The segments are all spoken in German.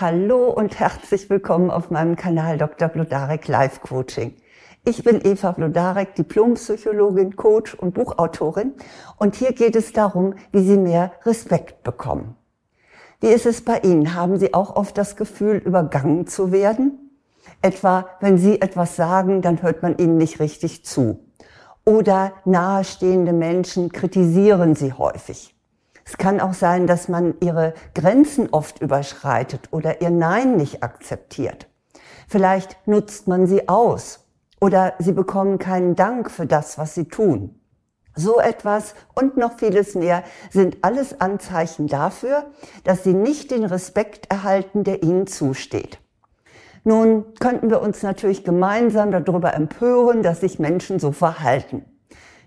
Hallo und herzlich willkommen auf meinem Kanal Dr. Blodarek Live Coaching. Ich bin Eva Blodarek, Diplompsychologin, Coach und Buchautorin und hier geht es darum, wie Sie mehr Respekt bekommen. Wie ist es bei Ihnen? Haben Sie auch oft das Gefühl, übergangen zu werden? Etwa, wenn Sie etwas sagen, dann hört man Ihnen nicht richtig zu. Oder nahestehende Menschen kritisieren Sie häufig. Es kann auch sein, dass man ihre Grenzen oft überschreitet oder ihr Nein nicht akzeptiert. Vielleicht nutzt man sie aus oder sie bekommen keinen Dank für das, was sie tun. So etwas und noch vieles mehr sind alles Anzeichen dafür, dass sie nicht den Respekt erhalten, der ihnen zusteht. Nun könnten wir uns natürlich gemeinsam darüber empören, dass sich Menschen so verhalten.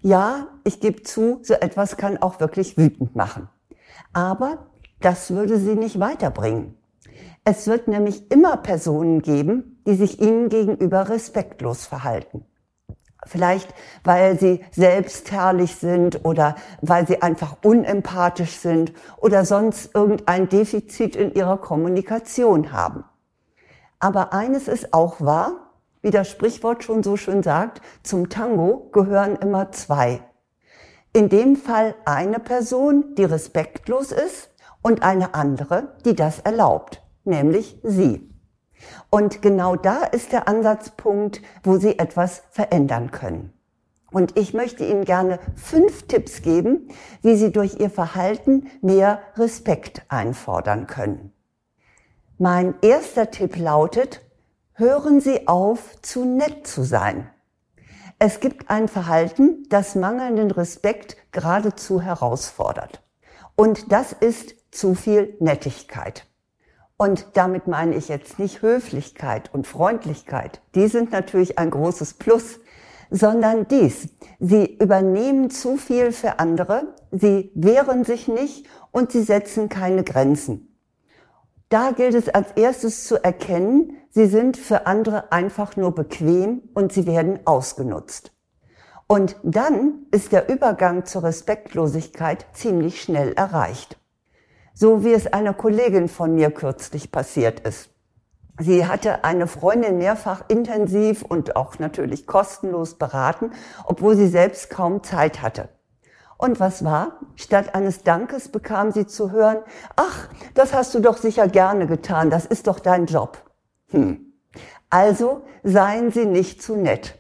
Ja, ich gebe zu, so etwas kann auch wirklich wütend machen. Aber das würde sie nicht weiterbringen. Es wird nämlich immer Personen geben, die sich ihnen gegenüber respektlos verhalten. Vielleicht, weil sie selbstherrlich sind oder weil sie einfach unempathisch sind oder sonst irgendein Defizit in ihrer Kommunikation haben. Aber eines ist auch wahr, wie das Sprichwort schon so schön sagt, zum Tango gehören immer zwei. In dem Fall eine Person, die respektlos ist und eine andere, die das erlaubt, nämlich sie. Und genau da ist der Ansatzpunkt, wo Sie etwas verändern können. Und ich möchte Ihnen gerne fünf Tipps geben, wie Sie durch Ihr Verhalten mehr Respekt einfordern können. Mein erster Tipp lautet, hören Sie auf, zu nett zu sein. Es gibt ein Verhalten, das mangelnden Respekt geradezu herausfordert. Und das ist zu viel Nettigkeit. Und damit meine ich jetzt nicht Höflichkeit und Freundlichkeit. Die sind natürlich ein großes Plus, sondern dies. Sie übernehmen zu viel für andere, sie wehren sich nicht und sie setzen keine Grenzen. Da gilt es als erstes zu erkennen, sie sind für andere einfach nur bequem und sie werden ausgenutzt. Und dann ist der Übergang zur Respektlosigkeit ziemlich schnell erreicht. So wie es einer Kollegin von mir kürzlich passiert ist. Sie hatte eine Freundin mehrfach intensiv und auch natürlich kostenlos beraten, obwohl sie selbst kaum Zeit hatte. Und was war? Statt eines Dankes bekam sie zu hören, ach, das hast du doch sicher gerne getan, das ist doch dein Job. Hm. Also seien Sie nicht zu nett.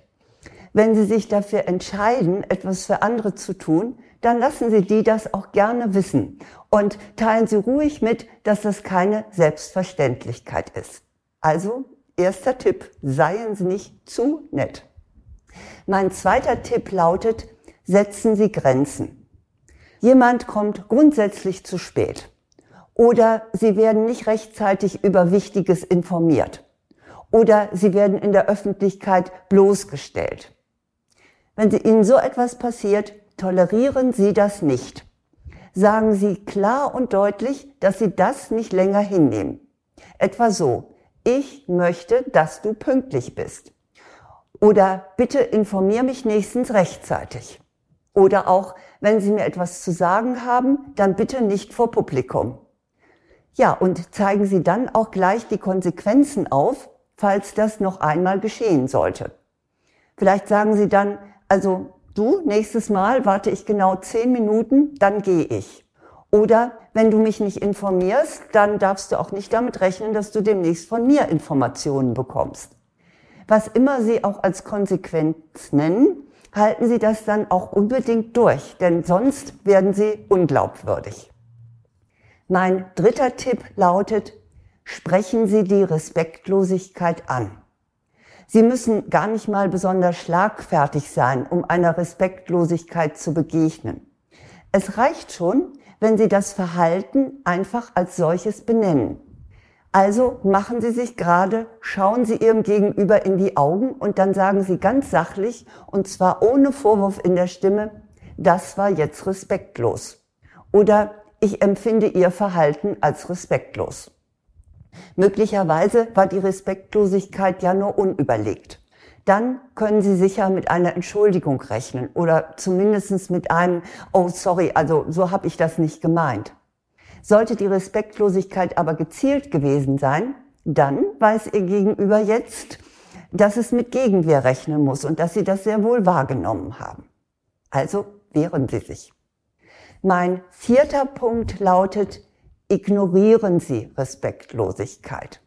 Wenn Sie sich dafür entscheiden, etwas für andere zu tun, dann lassen Sie die das auch gerne wissen und teilen Sie ruhig mit, dass das keine Selbstverständlichkeit ist. Also, erster Tipp, seien Sie nicht zu nett. Mein zweiter Tipp lautet, setzen Sie Grenzen. Jemand kommt grundsätzlich zu spät oder Sie werden nicht rechtzeitig über Wichtiges informiert oder Sie werden in der Öffentlichkeit bloßgestellt. Wenn Ihnen so etwas passiert, tolerieren Sie das nicht. Sagen Sie klar und deutlich, dass Sie das nicht länger hinnehmen. Etwa so, ich möchte, dass du pünktlich bist. Oder bitte informier mich nächstens rechtzeitig. Oder auch, wenn Sie mir etwas zu sagen haben, dann bitte nicht vor Publikum. Ja, und zeigen Sie dann auch gleich die Konsequenzen auf, falls das noch einmal geschehen sollte. Vielleicht sagen Sie dann, also du, nächstes Mal warte ich genau zehn Minuten, dann gehe ich. Oder wenn du mich nicht informierst, dann darfst du auch nicht damit rechnen, dass du demnächst von mir Informationen bekommst. Was immer Sie auch als Konsequenz nennen, halten Sie das dann auch unbedingt durch, denn sonst werden Sie unglaubwürdig. Mein dritter Tipp lautet, sprechen Sie die Respektlosigkeit an. Sie müssen gar nicht mal besonders schlagfertig sein, um einer Respektlosigkeit zu begegnen. Es reicht schon, wenn Sie das Verhalten einfach als solches benennen. Also machen Sie sich gerade, schauen Sie Ihrem Gegenüber in die Augen und dann sagen Sie ganz sachlich, und zwar ohne Vorwurf in der Stimme, das war jetzt respektlos. Oder ich empfinde Ihr Verhalten als respektlos. Möglicherweise war die Respektlosigkeit ja nur unüberlegt. Dann können Sie sicher mit einer Entschuldigung rechnen oder zumindest mit einem, oh sorry, also so habe ich das nicht gemeint. Sollte die Respektlosigkeit aber gezielt gewesen sein, dann weiß ihr Gegenüber jetzt, dass es mit Gegenwehr rechnen muss und dass sie das sehr wohl wahrgenommen haben. Also wehren Sie sich. Mein vierter Punkt lautet, ignorieren Sie Respektlosigkeit.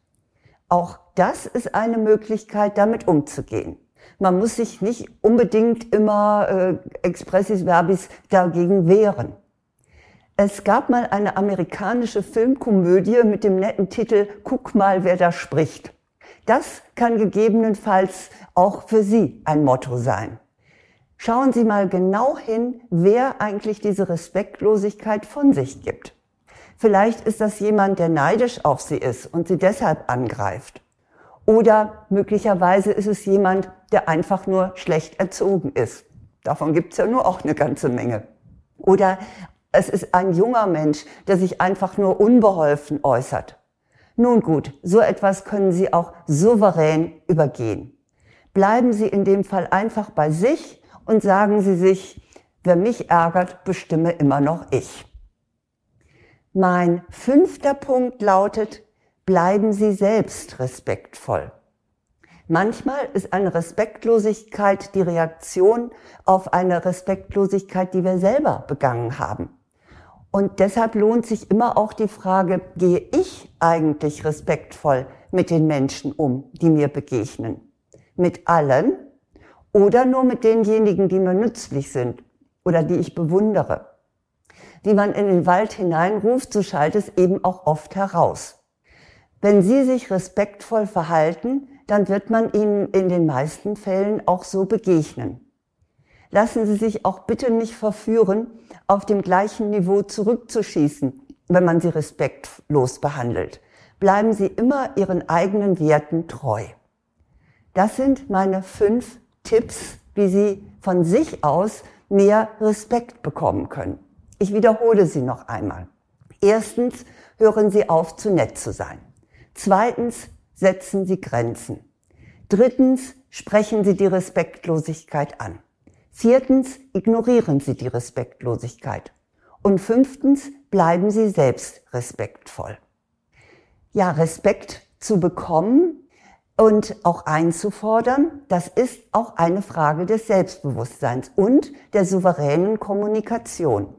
Auch das ist eine Möglichkeit, damit umzugehen. Man muss sich nicht unbedingt immer äh, expressis verbis dagegen wehren. Es gab mal eine amerikanische Filmkomödie mit dem netten Titel Guck mal, wer da spricht. Das kann gegebenenfalls auch für Sie ein Motto sein. Schauen Sie mal genau hin, wer eigentlich diese Respektlosigkeit von sich gibt. Vielleicht ist das jemand, der neidisch auf Sie ist und Sie deshalb angreift. Oder möglicherweise ist es jemand, der einfach nur schlecht erzogen ist. Davon gibt es ja nur auch eine ganze Menge. Oder es ist ein junger Mensch, der sich einfach nur unbeholfen äußert. Nun gut, so etwas können Sie auch souverän übergehen. Bleiben Sie in dem Fall einfach bei sich und sagen Sie sich, wer mich ärgert, bestimme immer noch ich. Mein fünfter Punkt lautet, bleiben Sie selbst respektvoll. Manchmal ist eine Respektlosigkeit die Reaktion auf eine Respektlosigkeit, die wir selber begangen haben. Und deshalb lohnt sich immer auch die Frage, gehe ich eigentlich respektvoll mit den Menschen um, die mir begegnen? Mit allen oder nur mit denjenigen, die mir nützlich sind oder die ich bewundere? Wie man in den Wald hineinruft, so schallt es eben auch oft heraus. Wenn Sie sich respektvoll verhalten, dann wird man Ihnen in den meisten Fällen auch so begegnen. Lassen Sie sich auch bitte nicht verführen, auf dem gleichen Niveau zurückzuschießen, wenn man Sie respektlos behandelt. Bleiben Sie immer Ihren eigenen Werten treu. Das sind meine fünf Tipps, wie Sie von sich aus mehr Respekt bekommen können. Ich wiederhole sie noch einmal. Erstens, hören Sie auf, zu nett zu sein. Zweitens, setzen Sie Grenzen. Drittens, sprechen Sie die Respektlosigkeit an. Viertens, ignorieren Sie die Respektlosigkeit. Und fünftens, bleiben Sie selbst respektvoll. Ja, Respekt zu bekommen und auch einzufordern, das ist auch eine Frage des Selbstbewusstseins und der souveränen Kommunikation.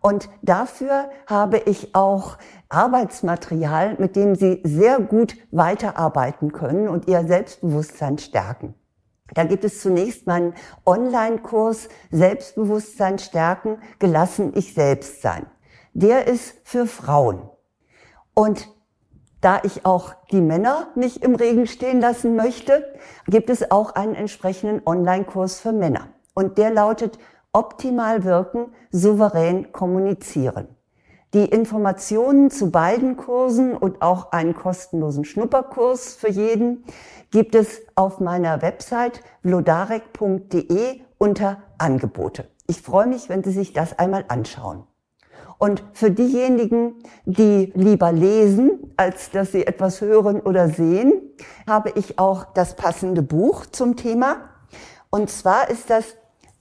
Und dafür habe ich auch Arbeitsmaterial, mit dem Sie sehr gut weiterarbeiten können und Ihr Selbstbewusstsein stärken. Da gibt es zunächst meinen Online-Kurs Selbstbewusstsein stärken, gelassen ich selbst sein. Der ist für Frauen. Und da ich auch die Männer nicht im Regen stehen lassen möchte, gibt es auch einen entsprechenden Online-Kurs für Männer. Und der lautet optimal wirken, souverän kommunizieren. Die Informationen zu beiden Kursen und auch einen kostenlosen Schnupperkurs für jeden gibt es auf meiner Website vlodarek.de unter Angebote. Ich freue mich, wenn Sie sich das einmal anschauen. Und für diejenigen, die lieber lesen, als dass sie etwas hören oder sehen, habe ich auch das passende Buch zum Thema. Und zwar ist das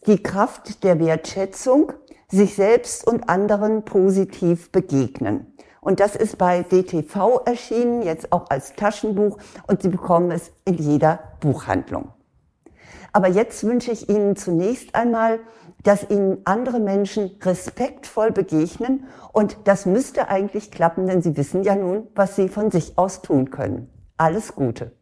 die Kraft der Wertschätzung, sich selbst und anderen positiv begegnen. Und das ist bei DTV erschienen, jetzt auch als Taschenbuch und Sie bekommen es in jeder Buchhandlung. Aber jetzt wünsche ich Ihnen zunächst einmal, dass Ihnen andere Menschen respektvoll begegnen und das müsste eigentlich klappen, denn Sie wissen ja nun, was Sie von sich aus tun können. Alles Gute.